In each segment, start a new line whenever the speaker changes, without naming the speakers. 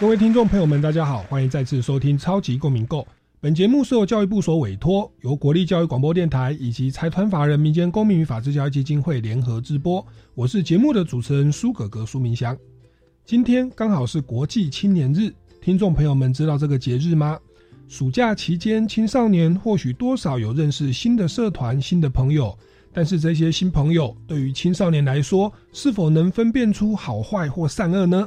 各位听众朋友们，大家好，欢迎再次收听《超级公民购》。本节目是由教育部所委托，由国立教育广播电台以及财团法人民间公民与法治教育基金会联合直播。我是节目的主持人苏格格苏明祥。今天刚好是国际青年日，听众朋友们知道这个节日吗？暑假期间，青少年或许多少有认识新的社团、新的朋友，但是这些新朋友对于青少年来说，是否能分辨出好坏或善恶呢？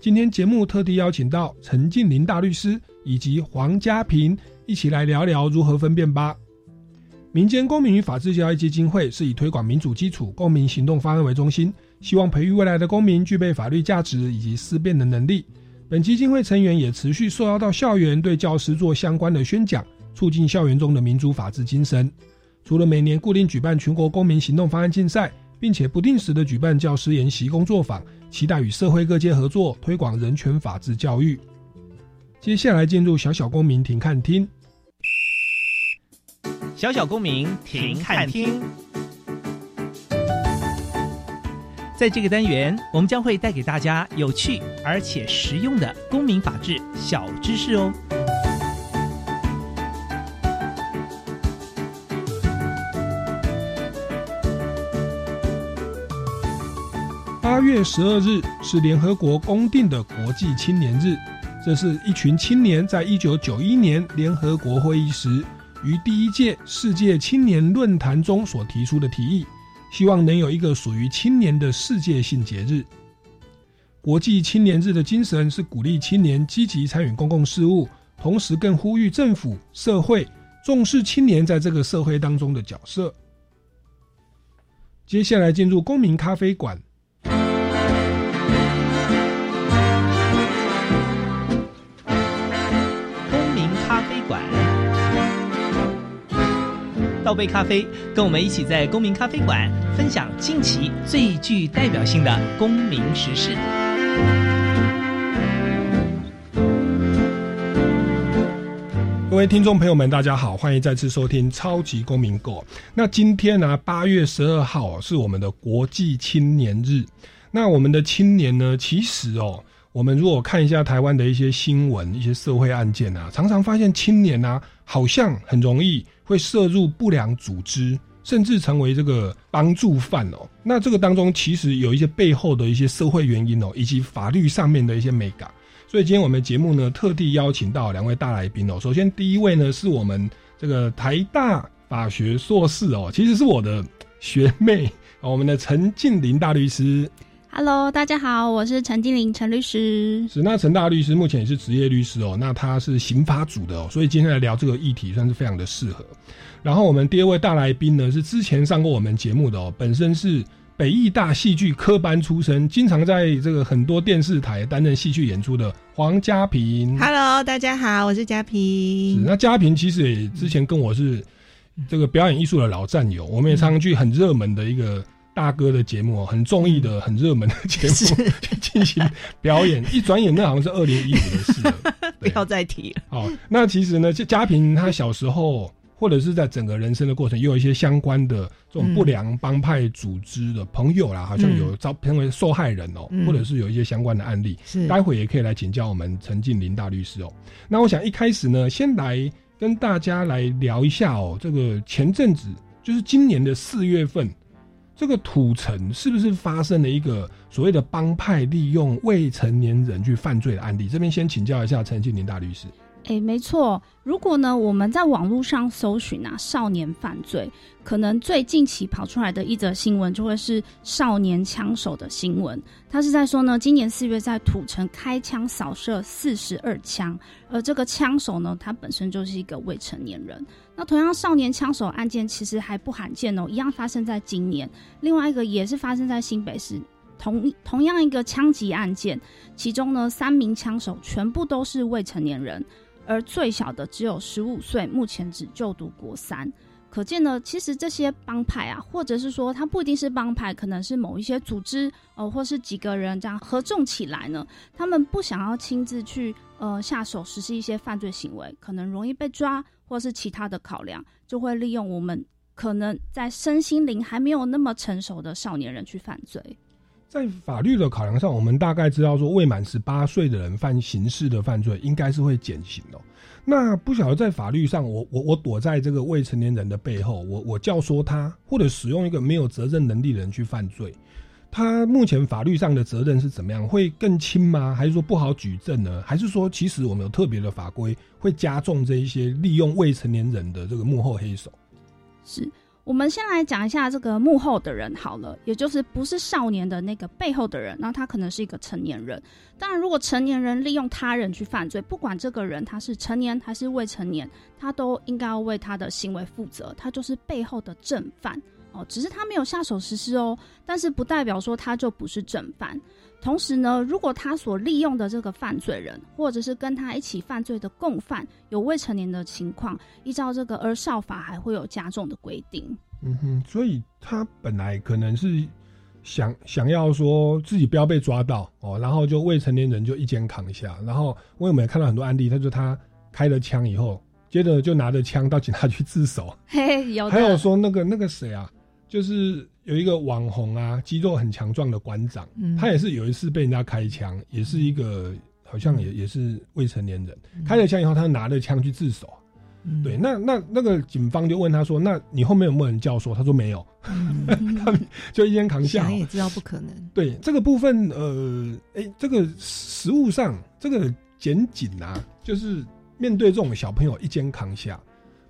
今天节目特地邀请到陈静林大律师以及黄家平一起来聊聊如何分辨吧。民间公民与法治教育基金会是以推广民主基础公民行动方案为中心，希望培育未来的公民具备法律价值以及思辨的能力。本基金会成员也持续受邀到校园，对教师做相关的宣讲，促进校园中的民主法治精神。除了每年固定举办全国公民行动方案竞赛。并且不定时的举办教师研习工作坊，期待与社会各界合作，推广人权法治教育。接下来进入小小公民庭看厅。
小小公民庭看厅，在这个单元，我们将会带给大家有趣而且实用的公民法治小知识哦。
月十二日是联合国公定的国际青年日，这是一群青年在一九九一年联合国会议时，于第一届世界青年论坛中所提出的提议，希望能有一个属于青年的世界性节日。国际青年日的精神是鼓励青年积极参与公共事务，同时更呼吁政府、社会重视青年在这个社会当中的角色。接下来进入公民咖啡馆。
倒杯咖啡，跟我们一起在公民咖啡馆分享近期最具代表性的公民时事。
各位听众朋友们，大家好，欢迎再次收听《超级公民购》。那今天呢，八月十二号是我们的国际青年日。那我们的青年呢，其实哦，我们如果看一下台湾的一些新闻、一些社会案件啊，常常发现青年啊，好像很容易。会涉入不良组织，甚至成为这个帮助犯哦。那这个当中其实有一些背后的一些社会原因哦，以及法律上面的一些美感。所以今天我们节目呢，特地邀请到两位大来宾哦。首先第一位呢，是我们这个台大法学硕士哦，其实是我的学妹，我们的陈静林大律师。
Hello，大家好，我是陈金玲陈律师。
是那陈大律师目前也是职业律师哦，那他是刑法组的哦，所以今天来聊这个议题算是非常的适合。然后我们第二位大来宾呢是之前上过我们节目的哦，本身是北艺大戏剧科班出身，经常在这个很多电视台担任戏剧演出的黄家平。
Hello，大家好，我是嘉平。
是那嘉平其实也之前跟我是这个表演艺术的老战友，我们也常常去很热门的一个。大哥的节目哦，很中意的、很热门的节目去进行表演。一转眼，那好像是二零一五的事了，
不要再提了。
好，那其实呢，就家平他小时候，或者是在整个人生的过程，也有一些相关的这种不良帮派组织的朋友啦，好像有遭成为受害人哦，或者是有一些相关的案例。
是，
待会也可以来请教我们陈静林大律师哦。那我想一开始呢，先来跟大家来聊一下哦，这个前阵子就是今年的四月份。这个土城是不是发生了一个所谓的帮派利用未成年人去犯罪的案例？这边先请教一下陈庆林大律师。
哎，没错。如果呢，我们在网络上搜寻啊，少年犯罪，可能最近期跑出来的一则新闻就会是少年枪手的新闻。他是在说呢，今年四月在土城开枪扫射四十二枪，而这个枪手呢，他本身就是一个未成年人。那同样，少年枪手案件其实还不罕见哦，一样发生在今年。另外一个也是发生在新北市。同同样一个枪击案件，其中呢三名枪手全部都是未成年人，而最小的只有十五岁，目前只就读国三。可见呢，其实这些帮派啊，或者是说他不一定是帮派，可能是某一些组织哦，或是几个人这样合纵起来呢，他们不想要亲自去呃下手实施一些犯罪行为，可能容易被抓，或是其他的考量，就会利用我们可能在身心灵还没有那么成熟的少年人去犯罪。
在法律的考量上，我们大概知道说，未满十八岁的人犯刑事的犯罪，应该是会减刑哦。那不晓得在法律上，我我我躲在这个未成年人的背后，我我教唆他，或者使用一个没有责任能力的人去犯罪，他目前法律上的责任是怎么样？会更轻吗？还是说不好举证呢？还是说其实我们有特别的法规会加重这一些利用未成年人的这个幕后黑手？
是。我们先来讲一下这个幕后的人好了，也就是不是少年的那个背后的人，那他可能是一个成年人。当然，如果成年人利用他人去犯罪，不管这个人他是成年还是未成年，他都应该要为他的行为负责，他就是背后的正犯哦。只是他没有下手实施哦，但是不代表说他就不是正犯。同时呢，如果他所利用的这个犯罪人，或者是跟他一起犯罪的共犯有未成年的情况，依照这个儿少法还会有加重的规定。
嗯哼，所以他本来可能是想想要说自己不要被抓到哦，然后就未成年人就一肩扛下。然后我有没有看到很多案例？他说他开了枪以后，接着就拿着枪到警察局自首。
嘿，有。
还有说那个那个谁啊，就是。有一个网红啊，肌肉很强壮的馆长，他也是有一次被人家开枪，也是一个好像也也是未成年人，开了枪以后，他拿着枪去自首。对，那那那个警方就问他说：“那你后面有没有人教唆？”他说：“没有。” 他们就一肩扛下。
想也知道不可能。
对这个部分，呃，哎，这个实物上，这个检警啊，就是面对这种小朋友一肩扛下，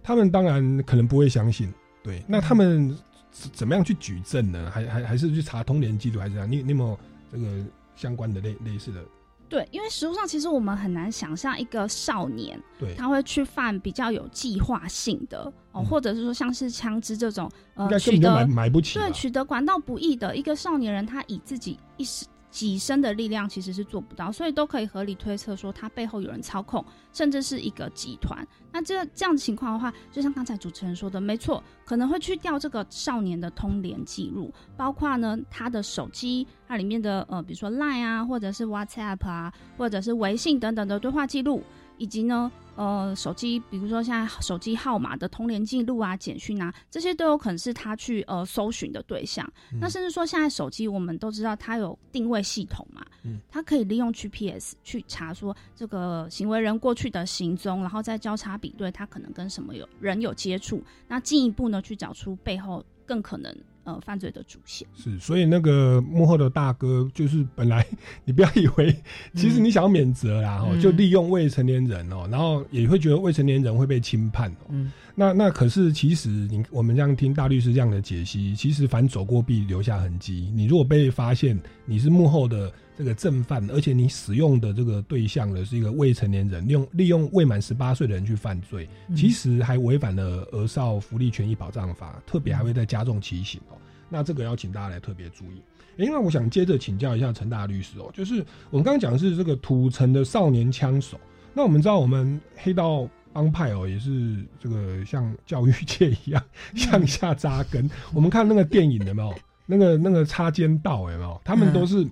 他们当然可能不会相信。对，那他们。怎么样去举证呢？还还还是去查通联记录，还是这样？你你有没有这个相关的类类似的？
对，因为实物上其实我们很难想象一个少年，
对，
他会去犯比较有计划性的哦，或者是说像是枪支这种呃
取得买不起，
对，取得管道不易的一个少年人，他以自己一时。己身的力量其实是做不到，所以都可以合理推测说他背后有人操控，甚至是一个集团。那这这样的情况的话，就像刚才主持人说的，没错，可能会去调这个少年的通联记录，包括呢他的手机，它里面的呃，比如说 Line 啊，或者是 WhatsApp 啊，或者是微信等等的对话记录，以及呢。呃，手机，比如说现在手机号码的通联记录啊、简讯啊，这些都有可能是他去呃搜寻的对象。那甚至说，现在手机我们都知道它有定位系统嘛，嗯，它可以利用 GPS 去查说这个行为人过去的行踪，然后再交叉比对他可能跟什么有人有接触，那进一步呢去找出背后更可能。呃，犯罪的主线
是，所以那个幕后的大哥就是本来你不要以为，其实你想要免责啦，哦，就利用未成年人哦，然后也会觉得未成年人会被轻判哦。嗯，那那可是其实你我们这样听大律师这样的解析，其实凡走过必留下痕迹。你如果被发现你是幕后的。这个正犯，而且你使用的这个对象呢是一个未成年人，利用利用未满十八岁的人去犯罪，其实还违反了《儿少福利权益保障法》，特别还会再加重其刑哦。那这个要请大家来特别注意。因为我想接着请教一下陈大律师哦，就是我们刚刚讲的是这个土城的少年枪手，那我们知道我们黑道帮派哦，也是这个像教育界一样向下扎根。我们看那个电影有没有？那个那个插肩道有没有？他们都是。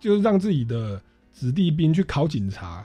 就是让自己的子弟兵去考警察，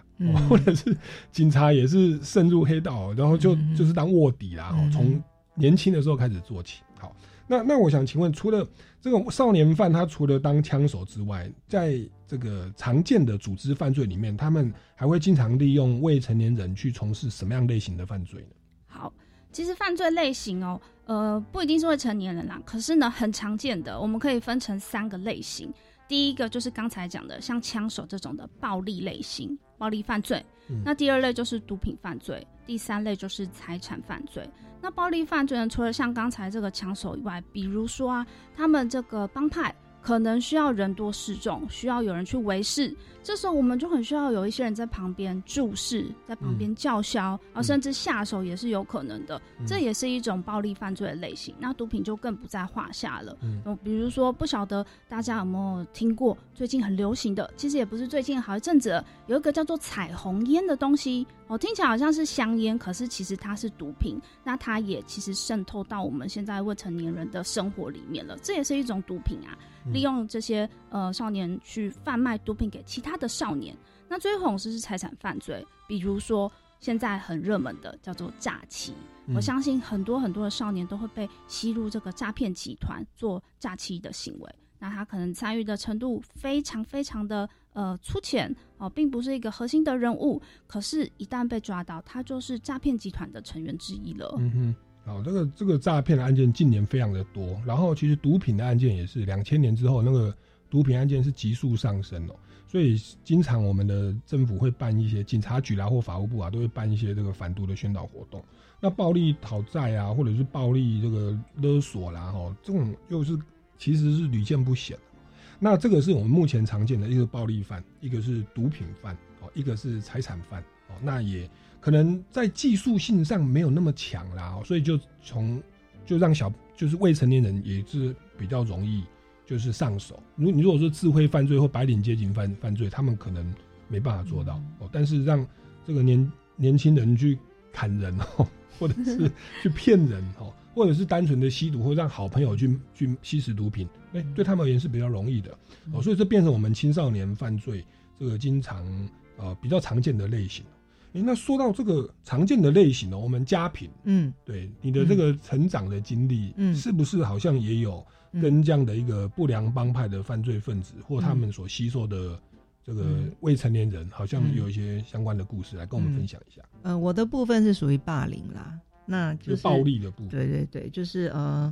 或者是警察也是渗入黑道，然后就就是当卧底啦。从年轻的时候开始做起。好，那那我想请问，除了这种少年犯，他除了当枪手之外，在这个常见的组织犯罪里面，他们还会经常利用未成年人去从事什么样类型的犯罪呢？
好，其实犯罪类型哦，呃，不一定是未成年人啦，可是呢，很常见的，我们可以分成三个类型。第一个就是刚才讲的，像枪手这种的暴力类型，暴力犯罪。那第二类就是毒品犯罪，第三类就是财产犯罪。那暴力犯罪呢，除了像刚才这个枪手以外，比如说啊，他们这个帮派可能需要人多势众，需要有人去维视。这时候我们就很需要有一些人在旁边注视，在旁边叫嚣，而，甚至下手也是有可能的。这也是一种暴力犯罪的类型。那毒品就更不在话下了。嗯，比如说，不晓得大家有没有听过最近很流行的，其实也不是最近，好一阵子有一个叫做彩虹烟的东西。哦，听起来好像是香烟，可是其实它是毒品。那它也其实渗透到我们现在未成年人的生活里面了，这也是一种毒品啊。利用这些呃少年去贩卖毒品给其他的少年。那最后是是财产犯罪，比如说现在很热门的叫做诈欺。我相信很多很多的少年都会被吸入这个诈骗集团做诈欺的行为。那他可能参与的程度非常非常的呃粗浅哦，并不是一个核心的人物。可是，一旦被抓到，他就是诈骗集团的成员之一了。
嗯哼，好，这个这个诈骗的案件近年非常的多，然后其实毒品的案件也是两千年之后那个毒品案件是急速上升哦。所以，经常我们的政府会办一些警察局啦或法务部啊，都会办一些这个反毒的宣导活动。那暴力讨债啊，或者是暴力这个勒索啦，哈，这种又是。其实是屡见不鲜那这个是我们目前常见的一个暴力犯，一个是毒品犯哦，一个是财产犯哦。那也可能在技术性上没有那么强啦，所以就从就让小就是未成年人也是比较容易就是上手。如你如果说智慧犯罪或白领阶级犯犯罪，他们可能没办法做到哦。但是让这个年年轻人去砍人哦，或者是去骗人哦。或者是单纯的吸毒，或让好朋友去去吸食毒品，哎，对他们而言是比较容易的哦，所以这变成我们青少年犯罪这个经常呃比较常见的类型。哎，那说到这个常见的类型呢，我们家贫，嗯，对你的这个成长的经历，嗯，是不是好像也有跟这样的一个不良帮派的犯罪分子或他们所吸收的这个未成年人，好像有一些相关的故事来跟我们分享一下？
呃，我的部分是属于霸凌啦。那就是
暴力的部分。
对对对，就是呃，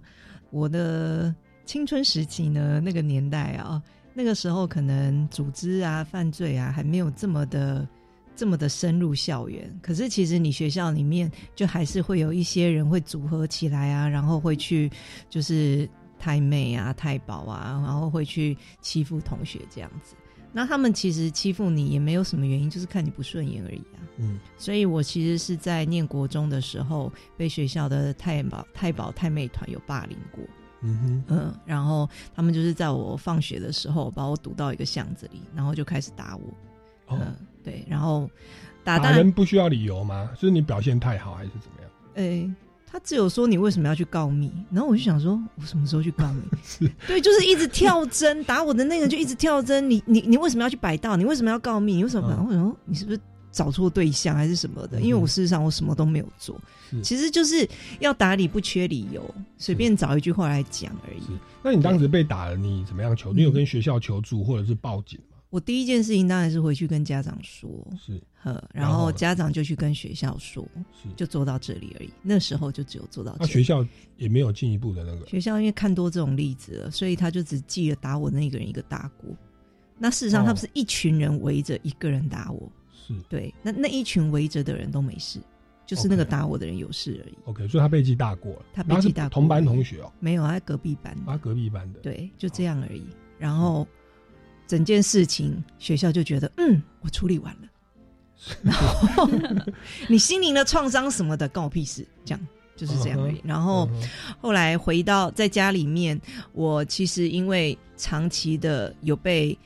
我的青春时期呢，那个年代啊，那个时候可能组织啊、犯罪啊还没有这么的、这么的深入校园。可是其实你学校里面就还是会有一些人会组合起来啊，然后会去就是太妹啊、太保啊，然后会去欺负同学这样子。那他们其实欺负你也没有什么原因，就是看你不顺眼而已啊。嗯，所以我其实是在念国中的时候，被学校的太保、太保、太妹团有霸凌过。嗯哼，嗯，然后他们就是在我放学的时候把我堵到一个巷子里，然后就开始打我。嗯，对，然后
打人不需要理由吗？是你表现太好还是怎么样？
哎。他只有说你为什么要去告密，然后我就想说，我什么时候去告密？对，就是一直跳针打我的那个就一直跳针。你你你为什么要去摆道？你为什么要告密？你为什么？我说你是不是找错对象还是什么的？因为我事实上我什么都没有做，其实就是要打理不缺理由，随便找一句话来讲而已。
那你当时被打了，你怎么样求？你有跟学校求助或者是报警？
我第一件事情当然是回去跟家长说，
是，
然后家长就去跟学校说，是，就做到这里而已。那时候就只有做到。
那学校也没有进一步的那个。
学校因为看多这种例子了，所以他就只记了打我那个人一个大过。那事实上，他不是一群人围着一个人打我，
是
对。那那一群围着的人都没事，就是那个打我的人有事而已。
OK，所以他被记大过了。
他被记大过
同班同学哦，
没有，他隔壁班。
他隔壁班的。
对，就这样而已。然后。整件事情，学校就觉得，嗯，我处理完了。然后你心灵的创伤什么的，关我屁事。这样就是这样而已。然后后来回到在家里面，我其实因为长期的有被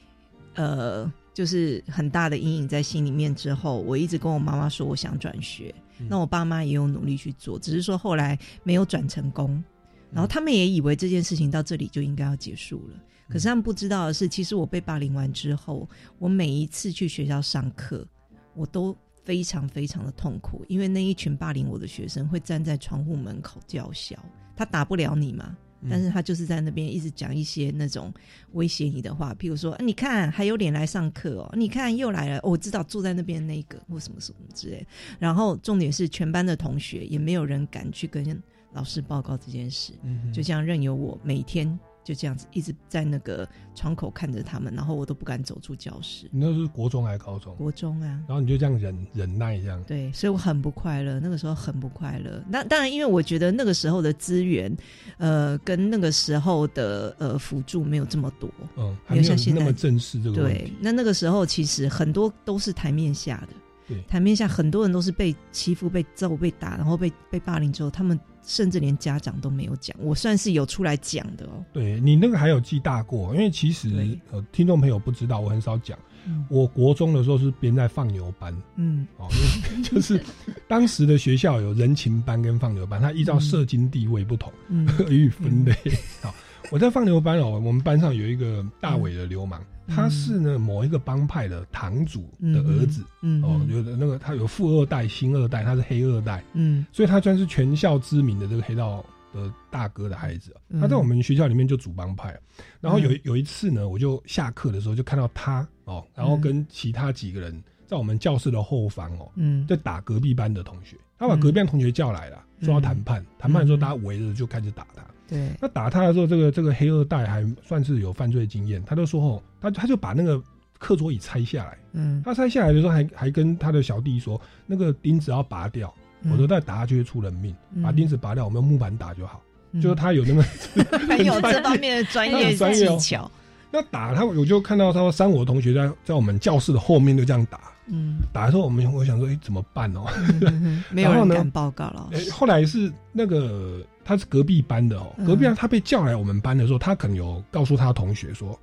呃，就是很大的阴影在心里面之后，我一直跟我妈妈说我想转学。那我爸妈也有努力去做，只是说后来没有转成功。然后他们也以为这件事情到这里就应该要结束了。可是他们不知道的是，其实我被霸凌完之后，我每一次去学校上课，我都非常非常的痛苦，因为那一群霸凌我的学生会站在窗户门口叫嚣，他打不了你嘛，但是他就是在那边一直讲一些那种威胁你的话，譬如说，你看还有脸来上课哦，你看又来了，我知道坐在那边那个或什么什么之类，然后重点是全班的同学也没有人敢去跟老师报告这件事，就这样任由我每天。就这样子一直在那个窗口看着他们，然后我都不敢走出教室。
你那是国中还是高中？
国中啊，
然后你就这样忍忍耐这样。
对，所以我很不快乐，那个时候很不快乐。那当然，因为我觉得那个时候的资源，呃，跟那个时候的呃辅助没有这么多。
嗯，还没有
像现在
那么正式这个问
对。，那那个时候其实很多都是台面下的。
对
台面下很多人都是被欺负、被揍、被打，然后被被霸凌之后，他们甚至连家长都没有讲。我算是有出来讲的哦。
对你那个还有记大过，因为其实
对
呃，听众朋友不知道，我很少讲。
嗯
我国中的时候是编在放牛班
嗯
哦，就是当时的学校有人情班跟放牛班，它依照社经地位不同
嗯
予以分类。好，我在放牛班哦，我们班上有一个大伟的流氓，
嗯
他是呢某一个帮派的堂主的儿子。
嗯
哦，有的那个他有富二代、星二代，他是黑二代，
嗯
所以他算是全校知名的这个黑道的大哥的孩子。
嗯
他在我们学校里面就组帮派，然后有
嗯
有一次呢，我就下课的时候就看到他哦，然后跟其他几个人在我们教室的后方哦，
嗯
在打隔壁班的同学。他把隔壁班同学叫来了，
嗯
说要谈判。谈判的时候，
嗯
大家围着就开始打他。
对
那打他的时候，这个这个黑二代还算是有犯罪经验，他就说哦，他他就把那个课桌椅拆下来。
嗯
他拆下来的时候还还跟他的小弟说，那个钉子要拔掉，
嗯
否则再打下去会出人命。
嗯
把钉子拔掉，我们用木板打就好。
嗯
就是他有那个
很有这方面的专业技巧。
那打他，我就看到他说三我的同学在在我们教室的后面就这样打，
嗯，
打的时候我们我想说，哎、怎么办哦？
嗯没有人敢报告了
哎、后来是那个他是隔壁班的哦，
嗯。
隔壁班他被叫来我们班的时候，他可能有告诉他同学说，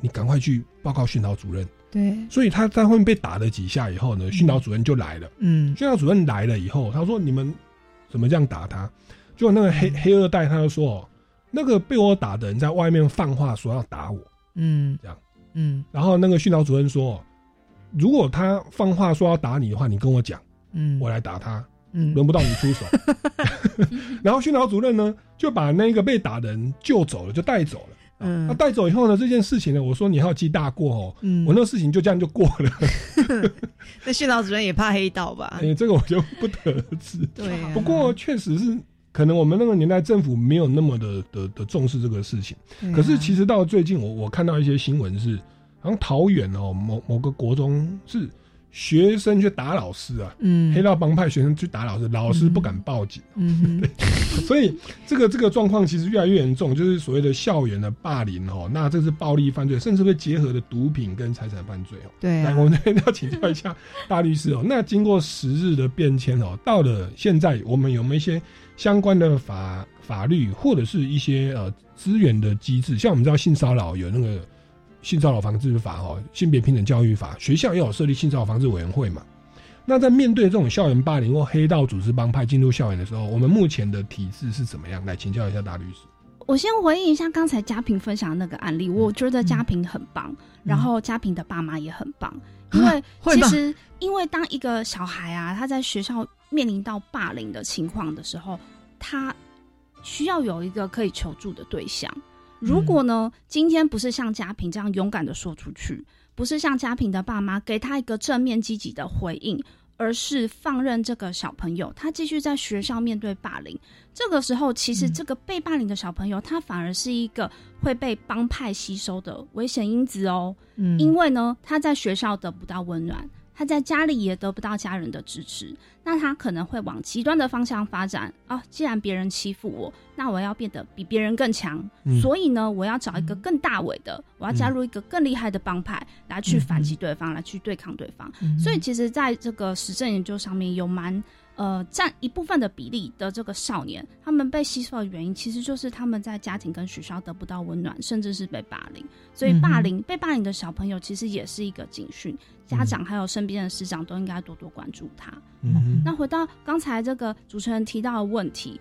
你赶快去报告训导主任。
对，
所以他在后面被打了几下以后呢，训导主任就来了。
嗯。
训导主任来了以后，他说：“你们怎么这样打他？”结果那个黑黑二代他就说：“哦，那个被我打的人在外面放话说要打我。
嗯。
这样，
嗯”
然后那个训导主任说：“如果他放话说要打你的话，你跟我讲，
嗯。
我来打他，
嗯
轮不到你出手。”然后训导主任呢就把那个被打的人救走了，就带走了。
嗯
那带走以后呢，这件事情呢，我说你还要记大过哦，
嗯
我那个事情就这样就过了。
那训导主任也怕黑道吧？
哎，这个我就不得而知。
对啊，
不过确实是，可能我们那个年代政府没有那么的的的重视这个事情。
啊
可是其实到最近我，我看到一些新闻是，好像桃园哦某某个国中是学生去打老师啊，
嗯
黑道帮派学生去打老师，老师不敢报警，
嗯哼
所以这个这个状况其实越来越严重，就是所谓的校园的霸凌哦，那这是暴力犯罪，甚至会结合的毒品跟财产犯罪哦。
对啊
我们这边要请教一下大律师哦。那经过时日的变迁哦，到了现在，我们有没有一些相关的法法律或者是一些呃资源的机制？像我们知道性骚扰有那个性骚扰防治法哦，性别平等教育法，学校也有设立性骚扰防治委员会嘛。那在面对这种校园霸凌或黑道组织帮派进入校园的时候，我们目前的体制是怎么样？来请教一下大律师。
我先回应一下刚才嘉平分享的那个案例，我觉得嘉平很棒，然后嘉平的爸妈也很棒，因为其实因为当一个小孩啊，他在学校面临到霸凌的情况的时候，他需要有一个可以求助的对象。如果呢，今天不是像嘉平这样勇敢的说出去，不是像嘉平的爸妈给他一个正面积极的回应，而是放任这个小朋友他继续在学校面对霸凌。这个时候，其实
嗯
这个被霸凌的小朋友，他反而是一个会被帮派吸收的危险因子哦。
嗯
因为呢，他在学校得不到温暖，他在家里也得不到家人的支持，那他可能会往极端的方向发展哦。既然别人欺负我，那我要变得比别人更强，
嗯
所以呢，我要找一个更大伟的，我要加入一个更厉害的帮派来去反击对方，来去对抗对方。
嗯
所以其实在这个实证研究上面有蛮呃占一部分的比例的这个少年，他们被吸收的原因，其实就是他们在家庭跟学校得不到温暖，甚至是被霸凌。所以霸凌、被霸凌的小朋友，其实也是一个警讯，家长还有身边的师长都应该多多关注他。
嗯
那回到刚才这个主持人提到的问题，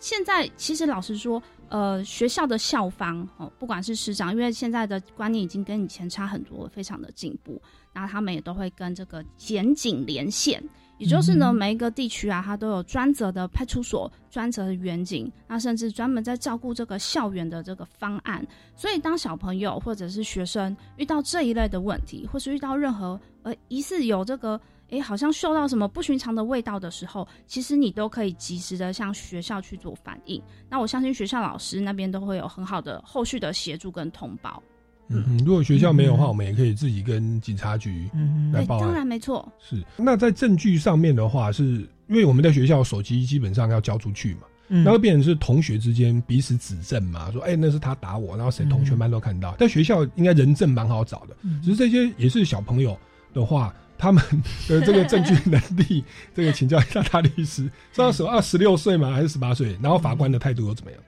现在其实老实说，呃，学校的校方哦，不管是师长，因为现在的观念已经跟以前差很多，非常的进步，然后他们也都会跟这个检警连线。也就是呢，
嗯
每一个地区啊，它都有专责的派出所、专责的员警，那甚至专门在照顾这个校园的这个方案。所以，当小朋友或者是学生遇到这一类的问题，或是遇到任何呃疑似有这个诶，好像嗅到什么不寻常的味道的时候，其实你都可以及时的向学校去做反应。那我相信学校老师那边都会有很好的后续的协助跟通报。
嗯嗯，如果学校没有的话，
嗯
我们也可以自己跟警察局来报案
当然没错。
是。那在证据上面的话，是因为我们在学校手机基本上要交出去嘛，
嗯
那会变成是同学之间彼此指证嘛，说哎、那是他打我，然后谁同学班都看到。在学校应该人证蛮好找的，
嗯
只是这些也是小朋友的话，他们的这个证据 能力，这个请教一下大律师，是要什么？二十六岁吗？还是十八岁？然后法官的态度又怎么样？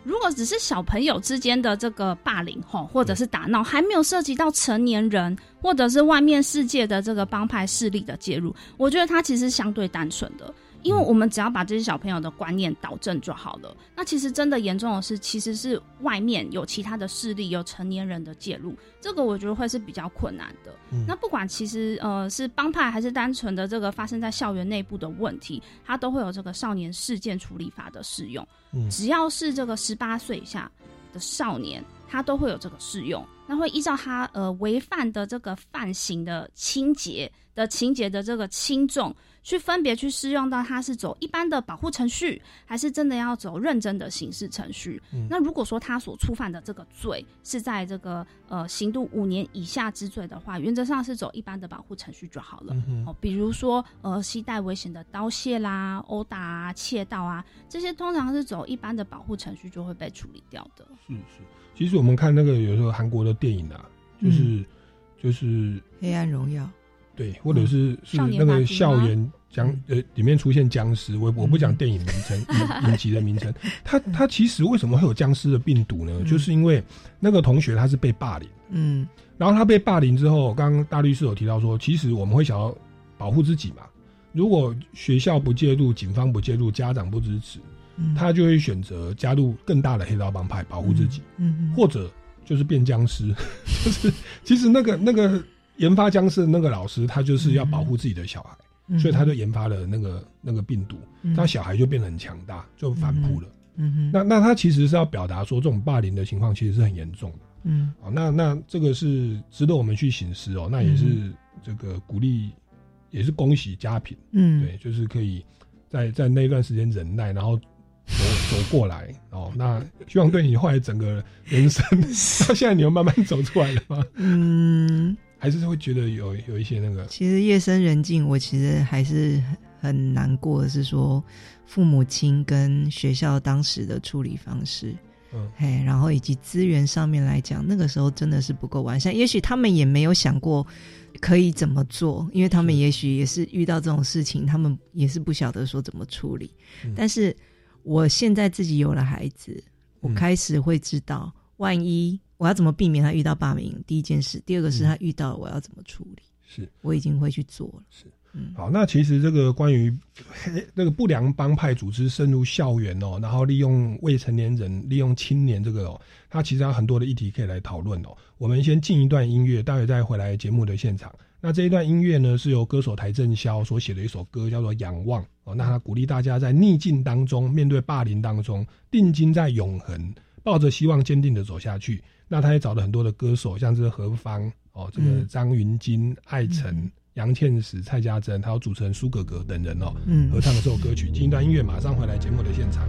哦，如果只是小朋友之间的这个霸凌吼，或者是打闹，还没有涉及到成年人或者是外面世界的这个帮派势力的介入，我觉得他其实相对单纯的，因为我们只要把这些小朋友的观念导正就好了。那其实真的严重的是，其实是外面有其他的势力，有成年人的介入，这个我觉得会是比较困难的。
嗯
那不管其实呃是帮派还是单纯的这个发生在校园内部的问题，它都会有这个少年事件处理法的适用。
嗯
只要是这个十八岁以下的少年，他都会有这个适用。那会依照他呃违犯的这个犯行的轻节的情节的这个轻重，去分别去适用到他是走一般的保护程序，还是真的要走认真的刑事程序。
嗯
那如果说他所触犯的这个罪是在这个呃刑度五年以下之罪的话，原则上是走一般的保护程序就好了。
嗯
哦，比如说呃，携带危险的刀械啦、殴打啊、窃盗啊，这些通常是走一般的保护程序就会被处理掉的。
是是。其实我们看那个有时候韩国的电影啊，就是、就是
黑暗荣耀，
对，或者是、是那个校园僵呃里面出现僵尸，我我不讲
嗯。
电影名称、影影集的名称，他他其实为什么会有僵尸的病毒呢？
嗯。
就是因为那个同学他是被霸凌，
嗯。
然后他被霸凌之后，刚刚大律师有提到说，其实我们会想要保护自己嘛。如果学校不介入，警方不介入，家长不支持，
嗯，
他就会选择加入更大的黑道帮派保护自己。
嗯嗯。
或者就是变僵尸，就是其实那个那个研发僵尸的那个老师，他就是要保护自己的小孩，
嗯
所以他就研发了那个那个病毒，
嗯
他小孩就变得很强大，就反扑了。
嗯哼
那那他其实是要表达说，这种霸凌的情况其实是很严重的
嗯
哦。那那这个是值得我们去醒思哦，那也是
嗯
这个鼓励，也是恭喜家品，
嗯
对，就是可以在在那段时间忍耐，然后走 走过来哦。那希望对你后来整个人生 到现在，你又慢慢走出来了吗？
嗯，
还是会觉得有有一些那个
其实夜深人静，我其实还是很难过的是说，父母亲跟学校当时的处理方式，
嗯。
嘿，然后以及资源上面来讲，那个时候真的是不够完善。也许他们也没有想过可以怎么做，因为他们也许也是遇到这种事情，他们也是不晓得说怎么处理。
嗯。
但是我现在自己有了孩子，我
嗯。
开始会知道，万一我要怎么避免他遇到霸凌，第一件事；第二个是
嗯
他遇到了，我要怎么处理，
是
我已经会去做了。
是，
嗯，
好。那其实这个关于黑那个不良帮派组织深入校园哦，然后利用未成年人、利用青年这个哦，它其实有很多的议题可以来讨论哦。我们先进一段音乐，待会再回来节目的现场。那这一段音乐呢，是由歌手邰正宵所写的一首歌，叫做《仰望》哦。那他鼓励大家在逆境当中，面对霸凌当中，定睛在永恒，抱着希望坚定的走下去。那他也找了很多的歌手，像是何方哦，这个
嗯
张云京、艾辰、
嗯
杨倩石、蔡家珍，还有主持人苏格格等人哦，
嗯
合唱的这首歌曲。听一段音乐，马上回来节目的现场。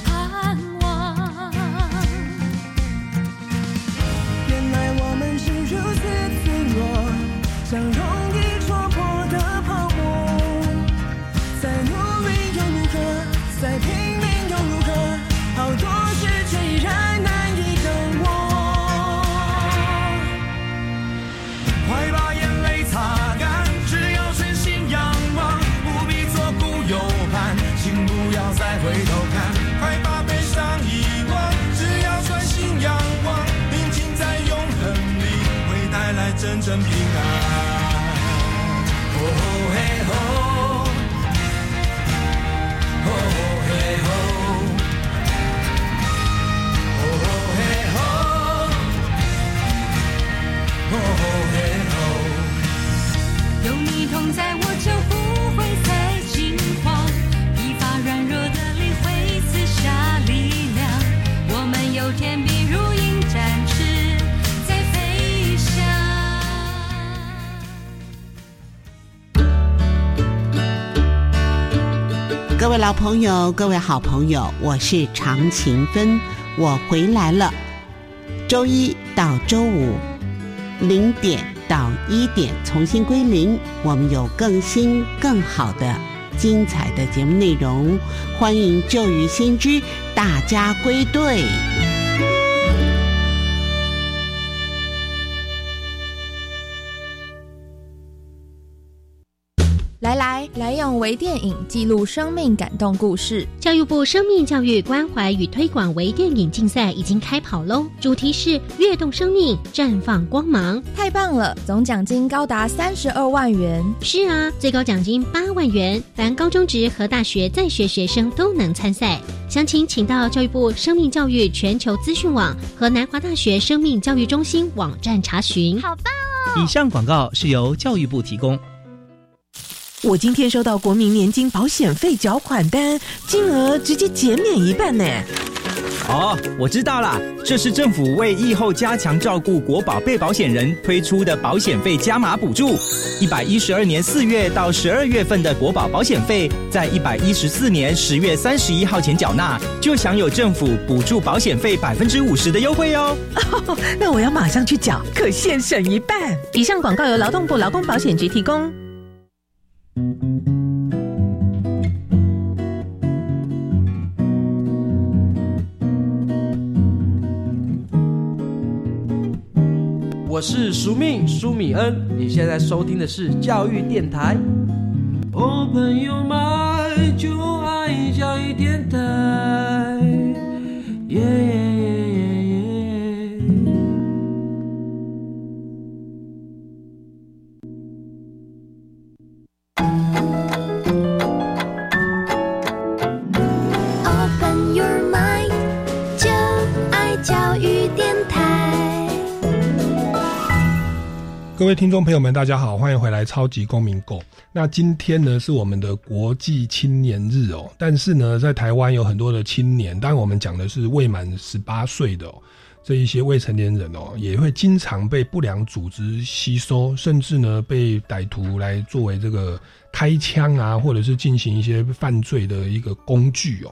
像容
朋友，各位好朋友，我是常勤芬，我回来了。周一到周五零点到一点重新归零，我们有更新更好的精彩的节目内容，欢迎旧与新知大家归队。
用微电影记录生命感动故事。
教育部生命教育关怀与推广微电影竞赛已经开跑喽，主题是“跃动生命，绽放光芒
太棒了，总奖金高达三十二万元。”。
是啊，最高奖金八万元，凡高中职和大学在学学生都能参赛。详情请到教育部生命教育全球资讯网和南华大学生命教育中心网站查询。
好棒哦
以上广告是由教育部提供。
我今天收到国民年金保险费缴款单，金额直接减免一半呢。
哦，我知道啦，这是政府为疫后加强照顾国保被保险人推出的保险费加码补助。一百一十二年四月到十二月份的国保保险费，在一百一十四年十月三十一号前缴纳，就享有政府补助保险费百分之五十的优惠哦。
那我要马上去缴，可现省一半。以上广告由劳动部劳工保险局提供。
我是苏命苏米恩，你现在收听的是教育电台。我，朋友们，就爱教育电台。耶
各位听众朋友们，大家好，欢迎回来《超级公民购》。那今天呢是我们的国际青年日哦，但是呢，在台湾有很多的青年，当然我们讲的是未满十八岁的，这一些未成年人哦，也会经常被不良组织吸收，甚至呢被歹徒来作为这个开枪啊，或者是进行一些犯罪的一个工具哦。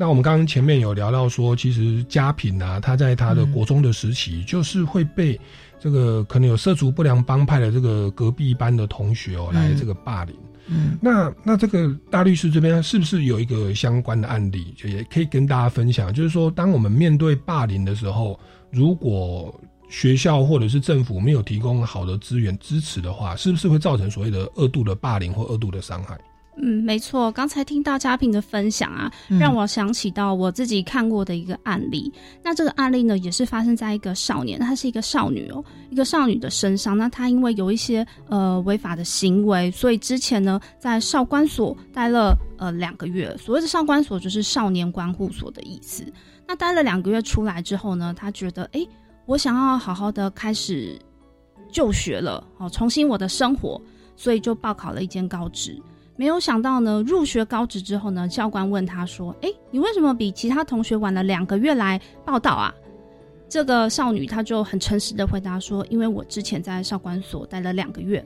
那我们刚刚前面有聊到说，其实家品啊，他在他的国中的时期，就是会被这个可能有涉足不良帮派的这个隔壁班的同学哦，来这个霸凌。
嗯，
那那这个大律师这边是不是有一个相关的案例，就也可以跟大家分享？就是说，当我们面对霸凌的时候，如果学校或者是政府没有提供好的资源支持的话，是不是会造成所谓的二度的霸凌或二度的伤害？
嗯，没错。刚才听到嘉平的分享啊，
嗯
让我想起到我自己看过的一个案例。那这个案例呢，也是发生在一个少年，她是一个少女哦，一个少女的身上。那她因为有一些呃违法的行为，所以之前呢在少管所待了呃两个月。所谓的少管所就是少年观护所的意思。那待了两个月出来之后呢，她觉得诶，我想要好好的开始就学了，哦，重新我的生活，所以就报考了一间高职。没有想到呢，入学高职之后呢，教官问他说：“诶，你为什么比其他同学晚了两个月来报道啊？”这个少女她就很诚实的回答说：“因为我之前在少管所待了两个月。”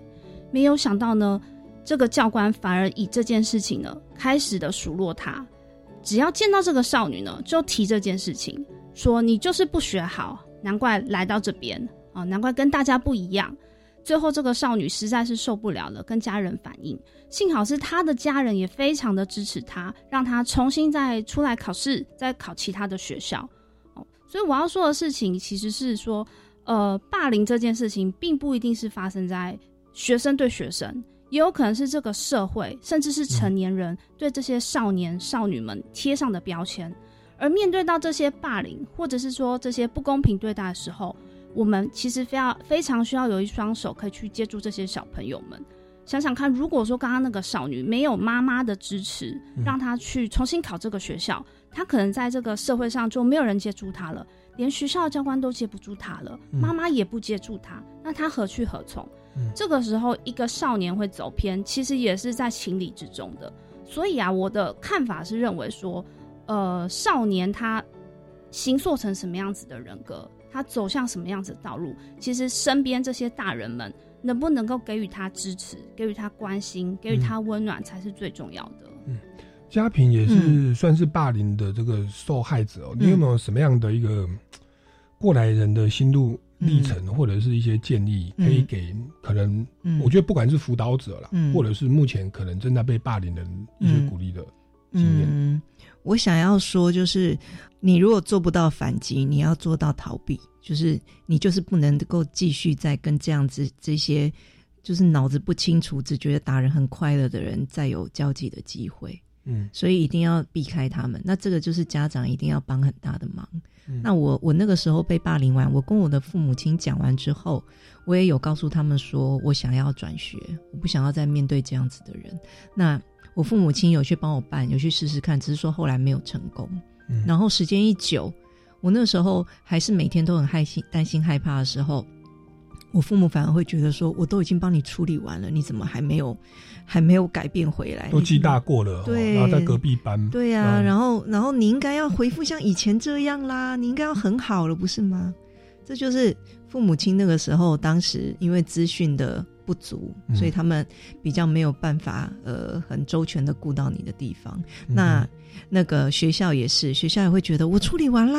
没有想到呢，这个教官反而以这件事情呢，开始的数落她。只要见到这个少女呢，就提这件事情，说你就是不学好，难怪来到这边啊，难怪跟大家不一样。最后，这个少女实在是受不了了，跟家人反映。幸好是她的家人也非常的支持她，让她重新再出来考试，再考其他的学校。哦，所以我要说的事情其实是说，呃，霸凌这件事情并不一定是发生在学生对学生，也有可能是这个社会甚至是成年人对这些少年少女们贴上的标签。而面对到这些霸凌，或者是说这些不公平对待的时候，我们其实非要非常需要有一双手可以去接住这些小朋友们。想想看，如果说刚刚那个少女没有妈妈的支持，让她去重新考这个学校，她可能在这个社会上就没有人接住她了，连学校的教官都接不住她了，妈妈也不接住她，那她何去何从？这个时候，一个少年会走偏，其实也是在情理之中的。所以啊，我的看法是认为说，呃，少年他形塑成什么样子的人格，他走向什么样子的道路，其实身边这些大人们能不能够给予他支持，给予他关心，给予他温暖，才是最重要的。
家平也是算是霸凌的这个受害者哦。你有没有什么样的一个过来人的心路历程，或者是一些建议，可以给可能？我觉得不管是辅导者啦，或者是目前可能正在被霸凌的人一些鼓励的经验。
嗯，我想要说，就是你如果做不到反击，你要做到逃避，就是你就是不能够继续再跟这样子这些就是脑子不清楚、只觉得打人很快乐的人再有交集的机会。
嗯，
所以一定要避开他们。那这个就是家长一定要帮很大的忙。那我我那个时候被霸凌完，我跟我的父母亲讲完之后，我也有告诉他们说我想要转学，我不想要再面对这样子的人。那我父母亲有去帮我办，有去试试看，只是说后来没有成功。然后时间一久，我那时候还是每天都很害心、担心、害怕的时候，我父母反而会觉得说，我都已经帮你处理完了，你怎么还没有？还没有改变回来，
都记大过了，
对，
然后在隔壁班，
对呀，然后然后你应该要回复像以前这样啦，你应该要很好了，不是吗？这就是父母亲那个时候，当时因为资讯的不足，所以他们比较没有办法呃很周全的顾到你的地方。那那个学校也是，学校也会觉得我处理完啦，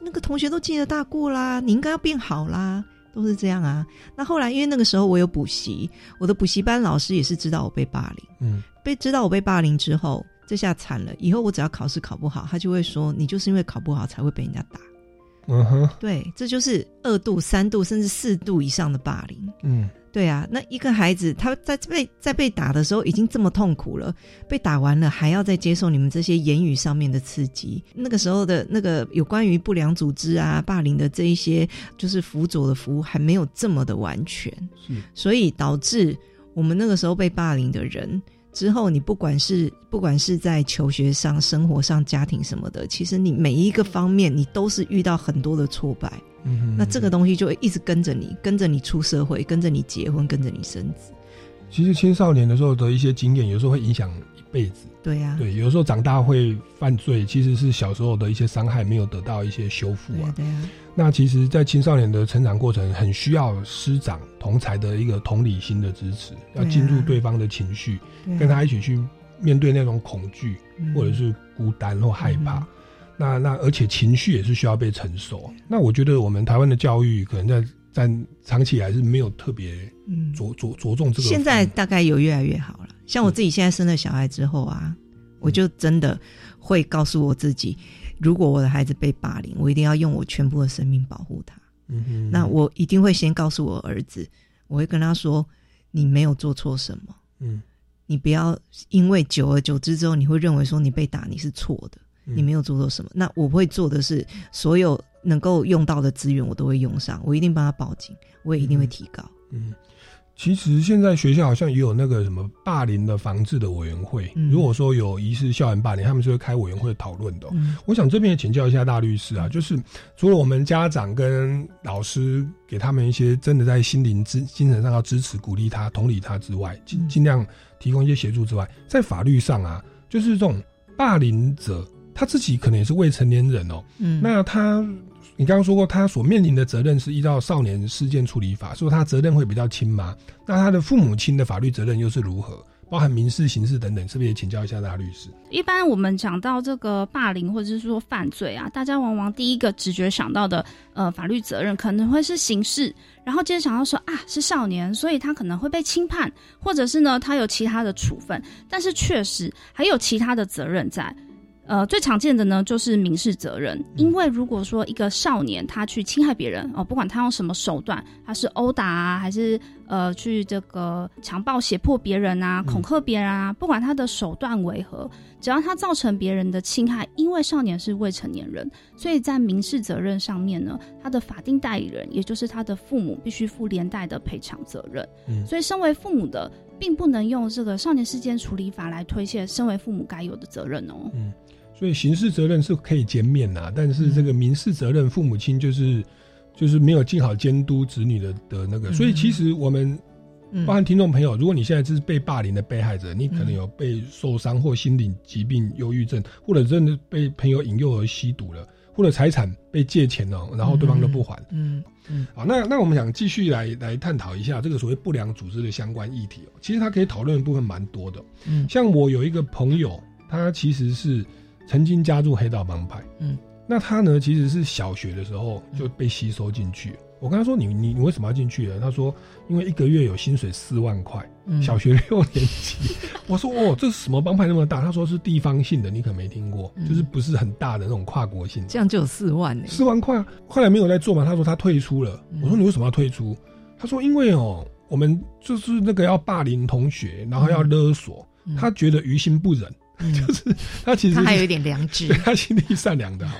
那个同学都记得大过啦，你应该要变好啦。都是这样啊。那后来，因为那个时候我有补习，我的补习班老师也是知道我被霸凌。
嗯，
被知道我被霸凌之后，这下惨了。以后我只要考试考不好，他就会说你就是因为考不好才会被人家打。
嗯哼，
对，这就是二度、三度甚至四度以上的霸凌。
嗯。
对啊，那一个孩子他在被在被打的时候已经这么痛苦了，被打完了还要再接受你们这些言语上面的刺激，那个时候的那个有关于不良组织啊、霸凌的这一些，就是辅佐的服务还没有这么的完全，
是，
所以导致我们那个时候被霸凌的人之后，你不管是不管是在求学上、生活上、家庭什么的，其实你每一个方面你都是遇到很多的挫败。
嗯，
那这个东西就会一直跟着你，跟着你出社会，跟着你结婚，跟着你生子。
其实青少年的时候的一些经验，有时候会影响一辈子。
对呀，
对，有时候长大会犯罪，其实是小时候的一些伤害没有得到一些修复啊。
对呀。
那其实，在青少年的成长过程，很需要师长同才的一个同理心的支持，要进入对方的情绪，跟他一起去面对那种恐惧，或者是孤单或害怕。那那而且情绪也是需要被承受。那我觉得我们台湾的教育可能在在长期以来是没有特别着着着重这个。
现在大概有越来越好了。像我自己现在生了小孩之后啊，我就真的会告诉我自己，如果我的孩子被霸凌，我一定要用我全部的生命保护他。
嗯哼。
那我一定会先告诉我儿子，我会跟他说：“你没有做错什么。”
嗯。
你不要因为久而久之之后，你会认为说你被打你是错的。你没有做错什么，那我会做的是，所有能够用到的资源我都会用上，我一定帮他报警，我也一定会提高。
嗯，其实现在学校好像也有那个什么霸凌的防治的委员会，如果说有疑似校园霸凌，他们是会开委员会讨论的。我想这边也请教一下大律师啊，就是除了我们家长跟老师给他们一些真的在心灵支精神上要支持鼓励他、同理他之外，尽尽量提供一些协助之外，在法律上啊，就是这种霸凌者。他自己可能也是未成年人哦，
嗯，
那他，你刚刚说过他所面临的责任是依照少年事件处理法，说他责任会比较轻吗？那他的父母亲的法律责任又是如何？包含民事、刑事等等，是不是也请教一下大律师？
一般我们讲到这个霸凌或者是说犯罪啊，大家往往第一个直觉想到的呃法律责任可能会是刑事，然后接着想到说啊是少年，所以他可能会被轻判，或者是呢他有其他的处分，但是确实还有其他的责任在。呃，最常见的呢就是民事责任，因为如果说一个少年他去侵害别人哦，不管他用什么手段，他是殴打啊，还是呃去这个强暴胁迫别人啊、恐吓别人啊，不管他的手段为何，只要他造成别人的侵害，因为少年是未成年人，所以在民事责任上面呢，他的法定代理人也就是他的父母必须负连带的赔偿责任。
嗯。
所以身为父母的，并不能用这个少年事件处理法来推卸身为父母该有的责任哦。
嗯，所以刑事责任是可以减免呐、但是这个民事责任，父母亲就是就是没有尽好监督子女的的那个，
嗯
所以其实我们。
嗯
包含听众朋友，如果你现在是被霸凌的被害者，你可能有被受伤或心理疾病、忧郁症，或者真的被朋友引诱而吸毒了，或者财产被借钱了，然后对方都不还。
嗯嗯
好，那那我们想继续来来探讨一下这个所谓不良组织的相关议题哦。其实它可以讨论的部分蛮多的哦。
嗯
像我有一个朋友，他其实是曾经加入黑道帮派，
嗯，
那他呢其实是小学的时候就被吸收进去。我跟他说：“你你你为什么要进去呢？”他说：“因为一个月有薪水四万块，
嗯
小学六年级。”我说：“哦，这是什么帮派那么大？”他说：“是地方性的，你可没听过，就是不是很大的那种跨国性的。”
这样就有四万呢、
四万块啊，后来没有在做嘛。他说他退出了。
嗯
我说你为什么要退出？他说因为哦，我们就是那个要霸凌同学，然后要勒索，
嗯
他觉得于心不忍，就是他其实
他还有一点良知
对 他心地善良的哈。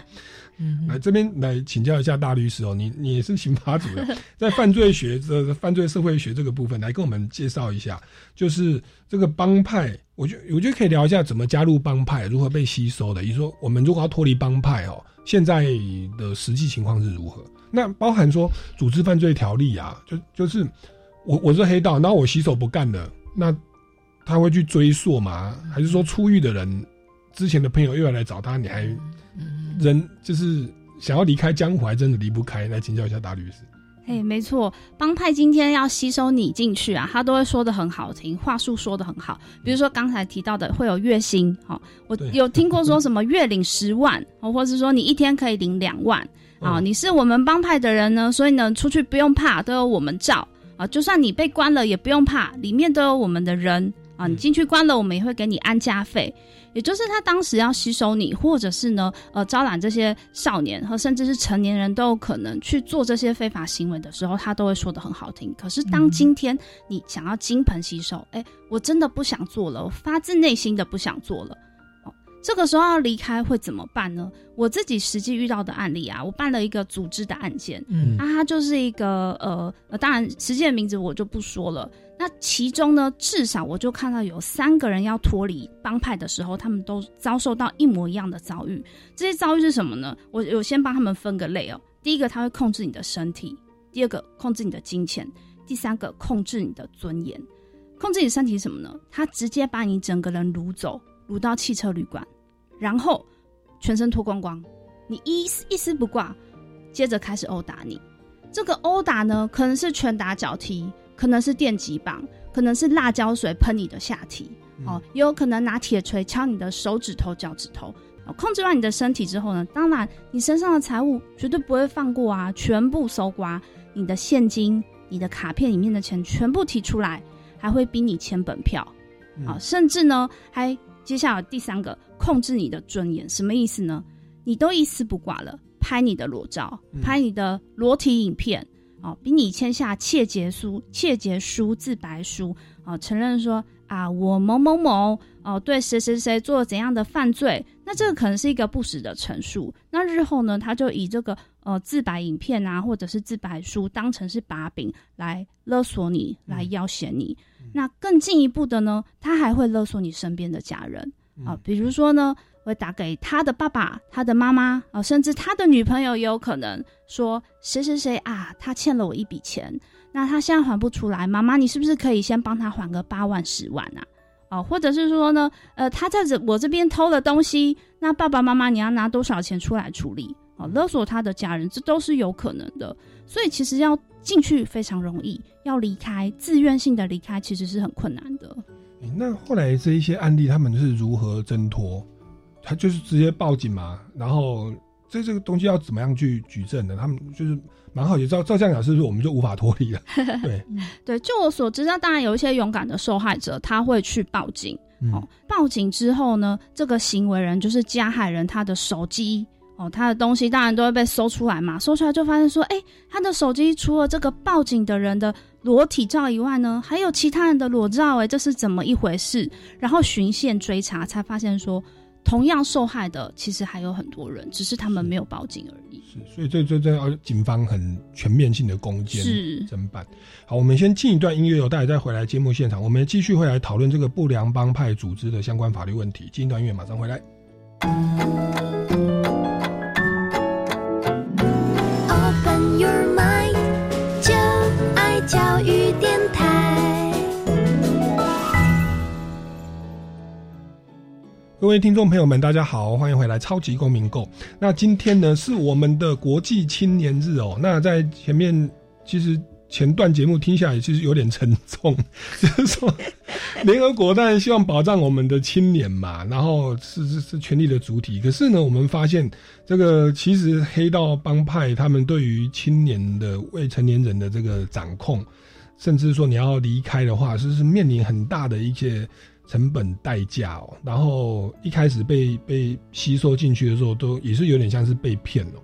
嗯
来这边来请教一下大律师哦，你你也是刑法组的，在犯罪学这犯罪社会学这个部分，来跟我们介绍一下，就是这个帮派，我觉我觉得可以聊一下怎么加入帮派，如何被吸收的。也就是说，我们如果要脱离帮派哦，现在的实际情况是如何？那包含说组织犯罪条例啊，就就是我我是黑道，然后我洗手不干了，那他会去追溯吗？还是说出狱的人之前的朋友又要来找他，你还人就是想要离开江湖，还真的离不开？来请教一下大律师。
嘿，没错，帮派今天要吸收你进去啊，他都会说的很好听，话术说的很好。比如说刚才提到的会有月薪，哈、我有听过说什么月领十万，哦，或者是说你一天可以领两万啊、你是我们帮派的人呢，所以呢出去不用怕，都有我们罩啊，就算你被关了也不用怕，里面都有我们的人啊，你进去关了，我们也会给你安家费。也就是他当时要吸收你，或者是呢，呃，招揽这些少年和甚至是成年人都有可能去做这些非法行为的时候，他都会说的很好听。可是当今天你想要金盆洗手，哎、我真的不想做了，我发自内心的不想做了。哦，这个时候要离开会怎么办呢？我自己实际遇到的案例啊，我办了一个组织的案件，
嗯
啊，它就是一个呃呃，当然实际的名字我就不说了。那其中呢，至少我就看到有三个人要脱离帮派的时候，他们都遭受到一模一样的遭遇。这些遭遇是什么呢？我我先帮他们分个类哦。第一个，他会控制你的身体；第二个，控制你的金钱；第三个，控制你的尊严。控制你身体是什么呢？他直接把你整个人掳走，掳到汽车旅馆，然后全身脱光光，你一丝一丝不挂，接着开始殴打你。这个殴打呢，可能是拳打脚踢，可能是电击棒，可能是辣椒水喷你的下体，哦，也有可能拿铁锤敲你的手指头、脚趾头。哦控制完你的身体之后呢，当然你身上的财物绝对不会放过啊，全部搜刮，你的现金、你的卡片里面的钱全部提出来，还会逼你签本票，啊、甚至呢还接下来第三个控制你的尊严，什么意思呢？你都一丝不挂了，拍你的裸照，拍你的裸体影片，哦，逼你签下窃结书、窃结书、自白书，哦，承认说啊，我某某某哦对谁谁谁做了怎样的犯罪，那这个可能是一个不实的陈述。那日后呢，他就以这个呃自白影片啊，或者是自白书当成是把柄来勒索你，来要挟你。那更进一步的呢，他还会勒索你身边的家人啊，比如说呢。会打给他的爸爸、他的妈妈啊，甚至他的女朋友也有可能说谁谁谁啊，他欠了我一笔钱，那他现在还不出来，妈妈你是不是可以先帮他还个八万、十万啊？哦，或者是说呢，呃，他在这我这边偷了东西，那爸爸妈妈你要拿多少钱出来处理？哦，勒索他的家人，这都是有可能的。所以其实要进去非常容易，要离开自愿性的离开其实是很困难的。
诶那后来这一些案例，他们是如何挣脱？他就是直接报警嘛，然后这这个东西要怎么样去举证呢？他们就是蛮好奇，照照这样讲，是不是我们就无法脱离了？对，
对，就我所知，那当然有一些勇敢的受害者，他会去报警。
嗯
哦，报警之后呢，这个行为人就是加害人，他的手机哦，他的东西当然都会被搜出来嘛。搜出来就发现说，哎，他的手机除了这个报警的人的裸体照以外呢，还有其他人的裸照，哎，这是怎么一回事？然后循线追查，才发现说，同样受害的其实还有很多人，只是他们没有报警而已。
是，所以这这这要警方很全面性的攻坚
是
侦办。好，我们先进一段音乐有，待会再回来节目现场，我们继续会来讨论这个不良帮派组织的相关法律问题。进一段音乐，马上回来。各位听众朋友们，大家好，欢迎回来《超级公民购》。那今天呢是我们的国际青年日哦。那在前面其实前段节目听下来，其实有点沉重，就是说联合国当然希望保障我们的青年嘛，然后是是是权力的主体。可是呢，我们发现这个其实黑道帮派他们对于青年的未成年人的这个掌控，甚至说你要离开的话，是是面临很大的一些成本代价哦。然后一开始被被吸收进去的时候，都也是有点像是被骗哦。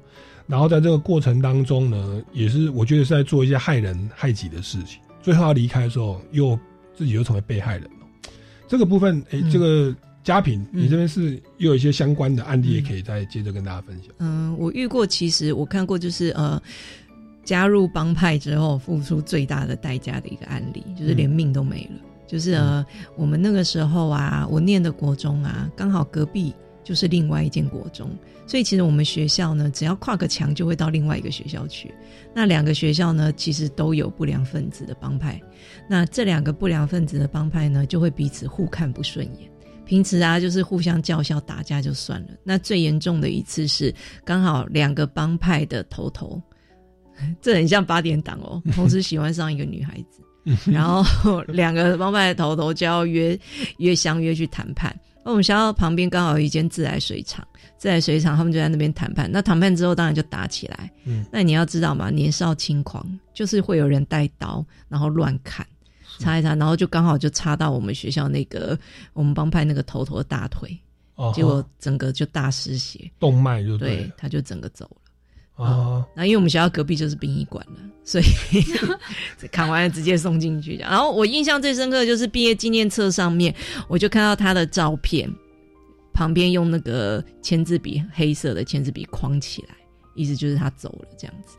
然后在这个过程当中呢，也是我觉得是在做一些害人害己的事情。最后要离开的时候，又自己又成为被害人哦。这个部分，哎、这个佳平，你这边是又有一些相关的案例，也可以再接着跟大家分享。
嗯，我遇过，其实我看过，就是呃，加入帮派之后付出最大的代价的一个案例，就是连命都没了。就是呃，我们那个时候啊，我念的国中啊，刚好隔壁就是另外一间国中，所以其实我们学校呢，只要跨个墙就会到另外一个学校去。那两个学校呢，其实都有不良分子的帮派。那这两个不良分子的帮派呢，就会彼此互看不顺眼。平时啊，就是互相叫嚣打架就算了。那最严重的一次是，刚好两个帮派的头头，这很像八点档哦，同时喜欢上一个女孩子，然后两个帮派的头头就要约约相约去谈判。那我们学校旁边刚好有一间自来水厂，自来水厂他们就在那边谈判。那谈判之后当然就打起来。
嗯，
那你要知道嘛，年少轻狂，就是会有人带刀，然后乱砍。插一插，然后就刚好就插到我们学校那个我们帮派那个头头的大腿，
哦
结果整个就大失血，
动脉就对，
对他就整个走了。
啊，
那因为我们学校隔壁就是殡仪馆了，所以 砍完了直接送进去。然后我印象最深刻的就是毕业纪念册上面，我就看到他的照片，旁边用那个签字笔黑色的签字笔框起来，意思就是他走了这样子。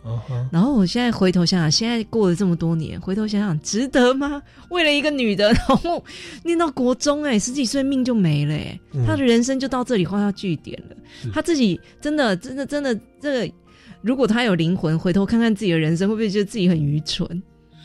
然后我现在回头想想，现在过了这么多年，回头想想，值得吗？为了一个女的，然后念到国中、哎，十几岁命就没了、哎、
嗯
他的人生就到这里画下句点了。
是
他自己真的、真的、真的，这个如果他有灵魂，回头看看自己的人生，会不会觉得自己很愚蠢？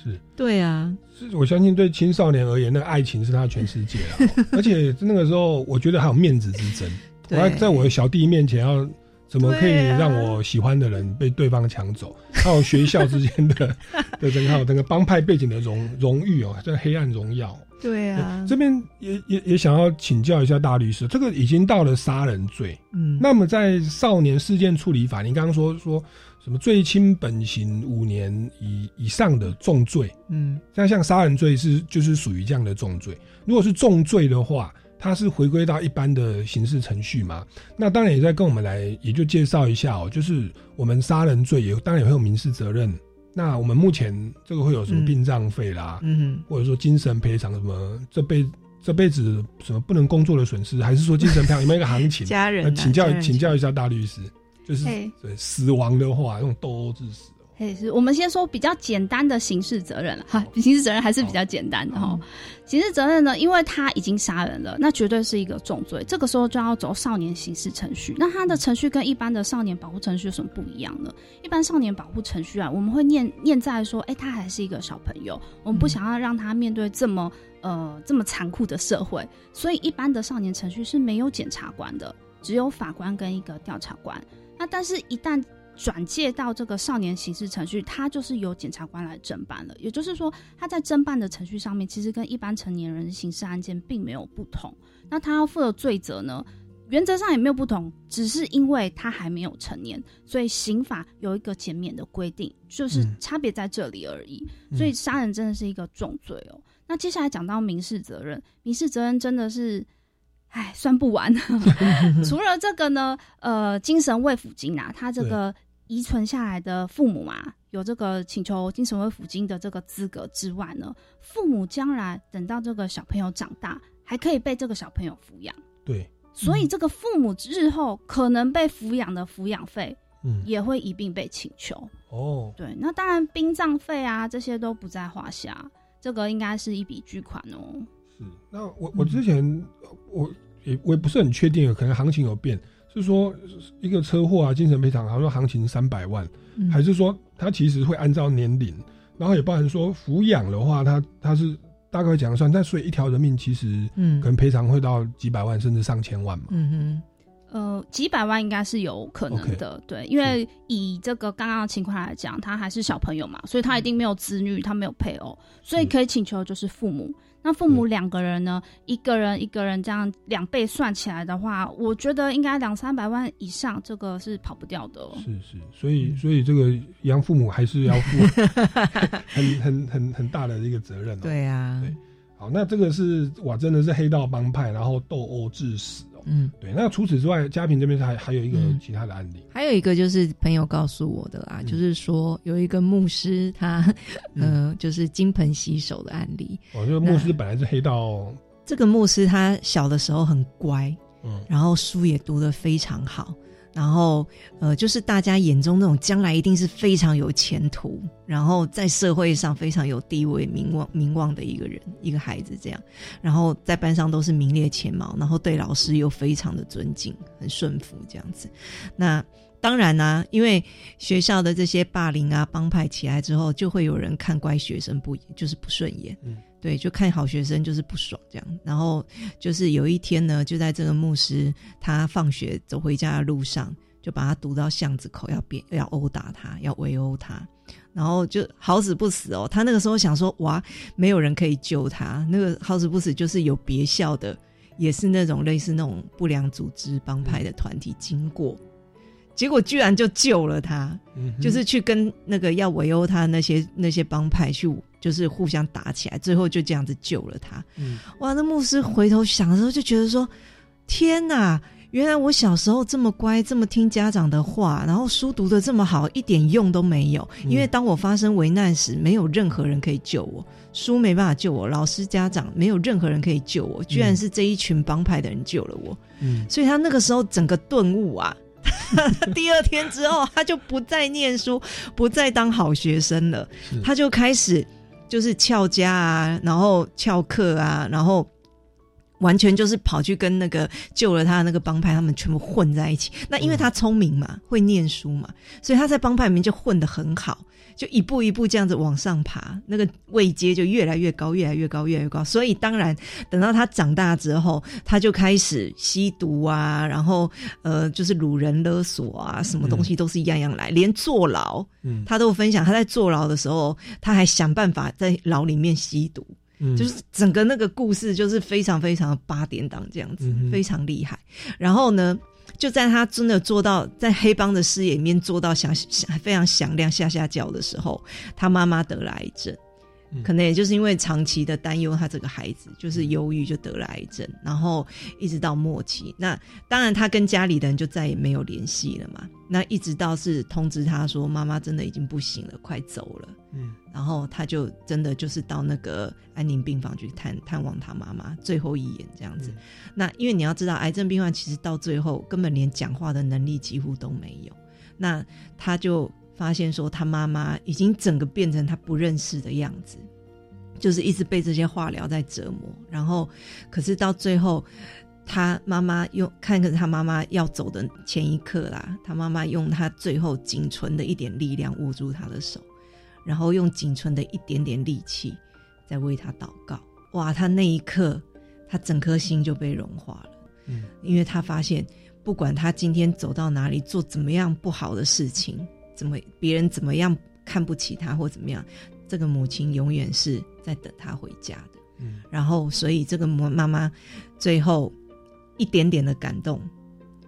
是，
对啊，
是我相信对青少年而言，那个爱情是他的全世界啊。而且那个时候，我觉得还有面子之争，我
对
要在我的小弟面前要。怎么可以让我喜欢的人被对方抢走？还有学校之间的 的整个还有那个帮派背景的荣荣誉哦，这黑暗荣耀。
对啊，
这边也也也想要请教一下大律师，这个已经到了杀人罪，
嗯，
那么在少年事件处理法，您刚刚说说什么最轻本刑五年以以上的重罪，
嗯，
像像杀人罪是就是属于这样的重罪。如果是重罪的话，它是回归到一般的刑事程序嘛？那当然也在跟我们来，也就介绍一下哦，就是我们杀人罪也当然也会有民事责任。那我们目前这个会有什么
嗯
殡葬费啦，
嗯
或者说精神赔偿什么这辈这辈子什么不能工作的损失，还是说精神赔偿有没有一个行情？
家人
请教请教一下大律师，就是
嘿
对死亡的话，用斗殴致死。
嘿，是我们先说比较简单的刑事责任了哈，刑事责任还是比较简单的哈。刑事责任呢，因为他已经杀人了，那绝对是一个重罪，这个时候就要走少年刑事程序。那他的程序跟一般的少年保护程序有什么不一样呢？一般少年保护程序啊，我们会念念在说，哎，他还是一个小朋友，我们不想要让他面对这么呃这么残酷的社会，所以一般的少年程序是没有检察官的，只有法官跟一个调查官。那但是，一旦转介到这个少年刑事程序，它就是由检察官来侦办了。也就是说，他在侦办的程序上面，其实跟一般成年人刑事案件并没有不同。那他要负的罪责呢，原则上也没有不同，只是因为他还没有成年，所以刑法有一个减免的规定，就是
嗯
差别在这里而已。
嗯
所以杀人真的是一个重罪哦。那接下来讲到民事责任，民事责任真的是，哎，算不完。除了这个呢，呃，精神慰抚金啊，他这个遗存下来的父母嘛，有这个请求精神慰抚金的这个资格之外呢，父母将来等到这个小朋友长大，还可以被这个小朋友抚养。
对，
所以这个父母日后可能被抚养的抚养费，
嗯
也会一并被请求。
哦，
对，那当然殡葬费啊这些都不在话下，这个应该是一笔巨款哦。
是那我我之前我也我也不是很确定，可能行情有变，是说一个车祸啊，精神赔偿，好像行情三百万，
嗯。
还是说它其实会按照年龄，然后也包含说抚养的话，它它是大概讲算，但所以一条人命其实
嗯。
可能赔偿会到几百万甚至上千万嘛。
嗯
呃，几百万应该是有可能的对，因为以这个刚刚的情况来讲，他还是小朋友嘛，所以他一定没有子女，他没有配偶，所以可以请求就是父母。那父母两个人呢，一个人一个人这样两倍算起来的话，我觉得应该两三百万以上，这个是跑不掉的、哦。
是是，所以所以这个养父母还是要负 很很很很大的一个责任、哦。
对啊，
对，好，那这个是哇，真的是黑道帮派，然后斗殴致死哦。
嗯，
对。那除此之外，嘉平这边还还有一个
嗯
其他的案例。
还有一个就是朋友告诉我的啦，就是说有一个牧师他，呃，就是金盆洗手的案例。
哦，这个牧师本来是黑道，
这个牧师他小的时候很乖，
嗯，
然后书也读得非常好，然后呃，就是大家眼中那种将来一定是非常有前途，然后在社会上非常有地位、名望、名望的一个人，一个孩子这样，然后在班上都是名列前茅，然后对老师又非常的尊敬，很顺服这样子。那当然啦、因为学校的这些霸凌啊、帮派起来之后，就会有人看乖学生不就是不顺眼，
嗯，
对，就看好学生就是不爽这样。然后就是有一天呢，就在这个牧师他放学走回家的路上，就把他堵到巷子口，要别要殴打他，要围殴他。然后就好死不死哦，他那个时候想说，哇，没有人可以救他。那个好死不死就是有别校的，也是那种类似那种不良组织帮派的团体经过，结果居然就救了他。
嗯
就是去跟那个要围殴他那些那些帮派去，就是互相打起来，最后就这样子救了他。
嗯
哇，那牧师回头想的时候就觉得说：天哪！原来我小时候这么乖，这么听家长的话，然后书读的这么好，一点用都没有。因为当我发生危难时，没有任何人可以救我，书没办法救我，老师、家长没有任何人可以救我，居然是这一群帮派的人救了我。
嗯，
所以他那个时候整个顿悟啊，第二天之后他就不再念书，不再当好学生了，他就开始就是翘家啊，然后翘课啊，然后。完全就是跑去跟那个救了他的那个帮派，他们全部混在一起。那因为他聪明嘛，会念书嘛，所以他在帮派里面就混得很好，就一步一步这样子往上爬，那个位阶就越来越高，越来越高，越来越高。所以当然，等到他长大之后，他就开始吸毒啊，然后呃，就是掳人勒索啊，什么东西都是一样样来，连坐牢，
嗯
他都分享。他在坐牢的时候，他还想办法在牢里面吸毒。
嗯
就是整个那个故事就是非常非常八点档这样子，
嗯
非常厉害。然后呢，就在他真的做到在黑帮的视野里面做到响响非常响亮下下脚的时候，他妈妈得了癌症。可能也就是因为长期的担忧，他这个孩子就是忧郁，就得了癌症，然后一直到末期。那当然，他跟家里的人就再也没有联系了嘛。那一直到是通知他说妈妈真的已经不行了，快走了。
嗯，
然后他就真的就是到那个安宁病房去探探望他妈妈最后一眼这样子。那因为你要知道，癌症病患其实到最后根本连讲话的能力几乎都没有。那他就发现说，他妈妈已经整个变成他不认识的样子，就是一直被这些化疗在折磨。然后，可是到最后，他妈妈用看着他妈妈要走的前一刻啦，他妈妈用他最后仅存的一点力量握住他的手，然后用仅存的一点点力气在为他祷告。哇，他那一刻，他整颗心就被融化了。
嗯，
因为他发现，不管他今天走到哪里，做怎么样不好的事情，怎么别人怎么样看不起他或怎么样，这个母亲永远是在等他回家的。
嗯，
然后，所以这个母妈妈最后一点点的感动，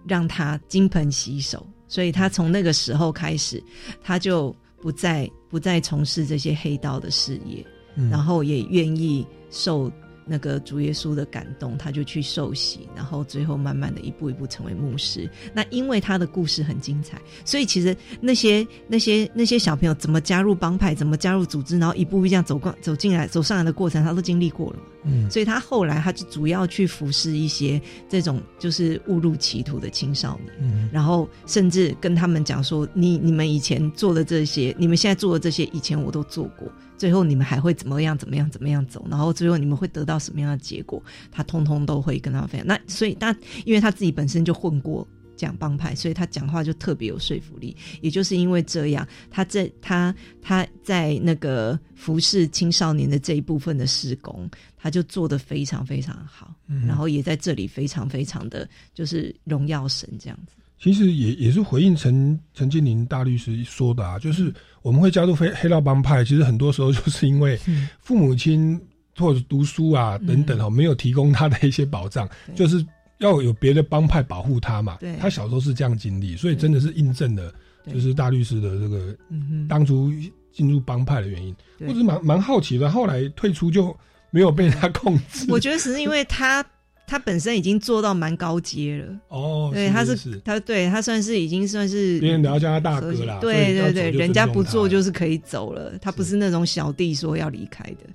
让他金盆洗手，所以他从那个时候开始，他就不再不再从事这些黑道的事业，
嗯。
然后也愿意受那个主耶稣的感动，他就去受洗，然后最后慢慢的一步一步成为牧师。那因为他的故事很精彩，所以其实那些那些那些小朋友怎么加入帮派，怎么加入组织，然后一步一步这样走过走进来走上来的过程，他都经历过了嘛。
嗯
所以他后来他就主要去服侍一些这种就是误入歧途的青少年，
嗯
然后甚至跟他们讲说，你你们以前做的这些，你们现在做的这些，以前我都做过，最后你们还会怎么样怎么样怎么样走，然后最后你们会得到什么样的结果，他通通都会跟他分享。那所以他因为他自己本身就混过。讲帮派，所以他讲话就特别有说服力。也就是因为这样，他在他他在那个服侍青少年的这一部分的施工，他就做得非常非常好，
嗯
然后也在这里非常非常的就是荣耀神这样子。
其实也也是回应陈陈建林大律师说的啊，就是我们会加入黑黑道帮派，其实很多时候就是因为
嗯
父母亲或者读书啊等等哦，没有提供他的一些保障，就是要有别的帮派保护他嘛
对。
他小时候是这样经历，所以真的是印证了，就是大律师的这个当初进入帮派的原因。我只是蛮蛮好奇的，后来退出就没有被他控制。
我觉得只是因为他他本身已经做到蛮高阶了。
哦，
对，他
是
是他对他算是已经算是
别人都要叫他大哥啦
对对对，人家不做就是可以走了，他不是那种小弟说要离开的。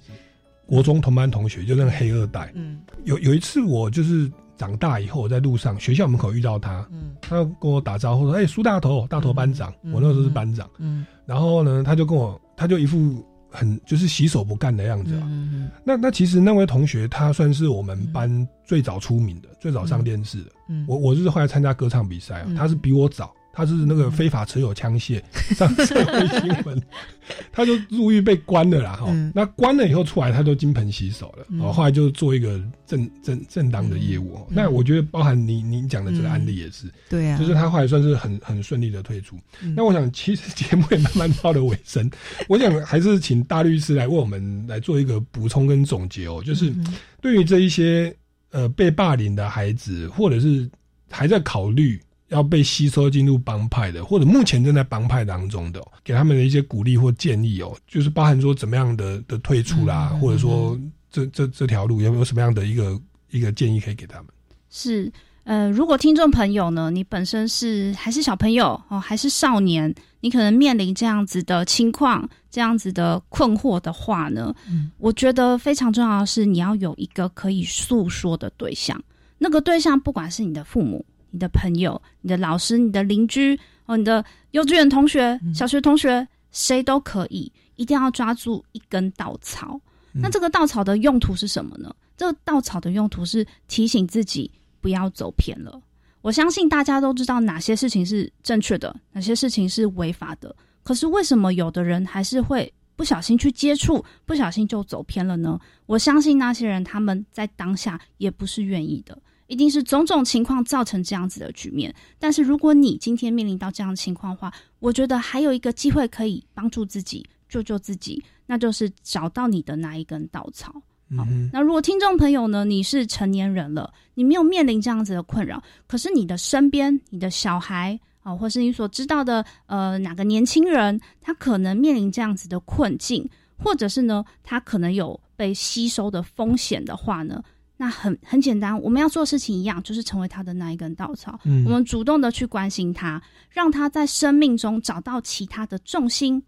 国中同班同学，就那个黑二代。
嗯
有有一次，我就是长大以后，我在路上学校门口遇到他，
嗯
他跟我打招呼说：“哎、苏大头，大头班长。
嗯
我那时候是班长。
嗯
然后呢，他就跟我，他就一副很就是洗手不干的样子啊。
嗯
那那其实那位同学，他算是我们班最早出名的，最早上电视的。
嗯
我我是后来参加歌唱比赛、啊，
嗯
他是比我早，他是那个非法持有枪械上社会新闻，他就入狱被关了啦哈、
嗯。
那关了以后出来，他就金盆洗手了，
嗯。
哦，后来就做一个正正正当的业务、哦。那我觉得包含你你讲的这个案例也是，
对啊。
就是他后来算是很很顺利的退出。
嗯。
那我想，其实节目也慢慢到了尾声，我想还是请大律师来为我们来做一个补充跟总结哦，就是
嗯。
对于这一些呃被霸凌的孩子，或者是还在考虑要被吸收进入帮派的，或者目前正在帮派当中的哦、给他们的一些鼓励或建议哦，就是包含说怎么样的的退出啦，
嗯
或者说这这这条路有没有什么样的一个一个建议可以给他们？
是，呃，如果听众朋友呢，你本身是还是小朋友哦，还是少年，你可能面临这样子的情况、这样子的困惑的话呢，
嗯
我觉得非常重要的是，你要有一个可以诉说的对象。那个对象，不管是你的父母、你的朋友、你的老师、你的邻居哦，你的幼稚园同学、小学同学，谁都可以，一定要抓住一根稻草。那这个稻草的用途是什么呢？这个稻草的用途是提醒自己不要走偏了。我相信大家都知道哪些事情是正确的，哪些事情是违法的。可是为什么有的人还是会不小心去接触，不小心就走偏了呢？我相信那些人他们在当下也不是愿意的，一定是种种情况造成这样子的局面。但是如果你今天面临到这样的情况的话，我觉得还有一个机会可以帮助自己、救救自己，那就是找到你的那一根稻草。好，那如果听众朋友呢，你是成年人了，你没有面临这样子的困扰，可是你的身边、你的小孩啊、或是你所知道的呃哪个年轻人，他可能面临这样子的困境，或者是呢，他可能有被吸收的风险的话呢，那很很简单，我们要做事情一样，就是成为他的那一根稻草。
嗯
我们主动的去关心他，让他在生命中找到其他的重心。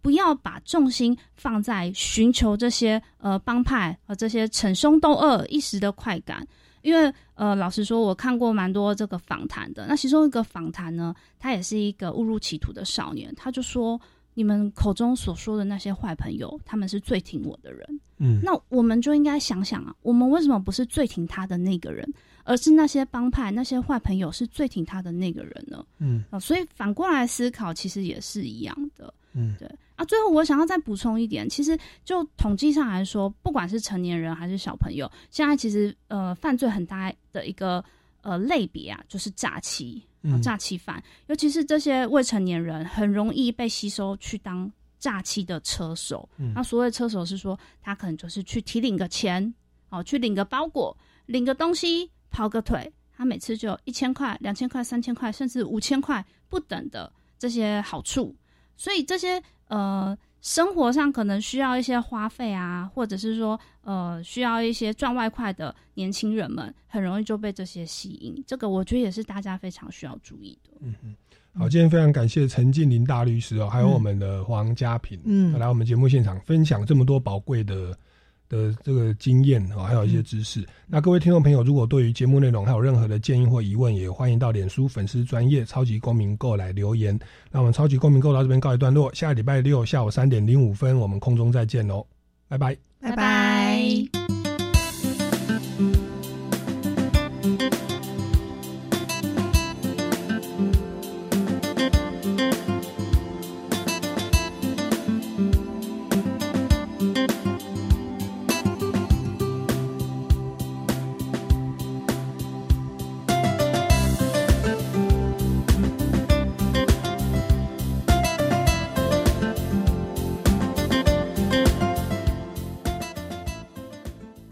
不要把重心放在寻求这些呃帮派和这些逞凶斗恶一时的快感，因为呃老实说，我看过蛮多这个访谈的。那其中一个访谈呢，他也是一个误入歧途的少年，他就说：“你们口中所说的那些坏朋友，他们是最挺我的人。
嗯
那我们就应该想想啊，我们为什么不是最挺他的那个人，而是那些帮派、那些坏朋友是最挺他的那个人呢？
嗯
啊、所以反过来思考，其实也是一样的。
嗯，
对啊。最后我想要再补充一点，其实就统计上来说，不管是成年人还是小朋友，现在其实呃犯罪很大的一个呃类别啊，就是诈欺。诈欺犯，尤其是这些未成年人，很容易被吸收去当诈欺的车手。
嗯
那所谓车手是说，他可能就是去提领个钱，哦，去领个包裹，领个东西，跑个腿，他每次就有一千块、两千块、三千块，甚至五千块不等的这些好处。所以这些呃生活上可能需要一些花费啊，或者是说呃需要一些赚外快的年轻人们，很容易就被这些吸引。这个我觉得也是大家非常需要注意的。
嗯嗯。好，今天非常感谢陈静林大律师哦，还有我们的黄家平，
嗯，
来我们节目现场分享这么多宝贵的的这个经验哦，还有一些知识。那各位听众朋友，如果对于节目内容还有任何的建议或疑问，也欢迎到脸书粉丝专业超级公民购来留言。那我们超级公民购到这边告一段落，下个礼拜六下午三点零五分，我们空中再见喽，拜拜，
拜拜。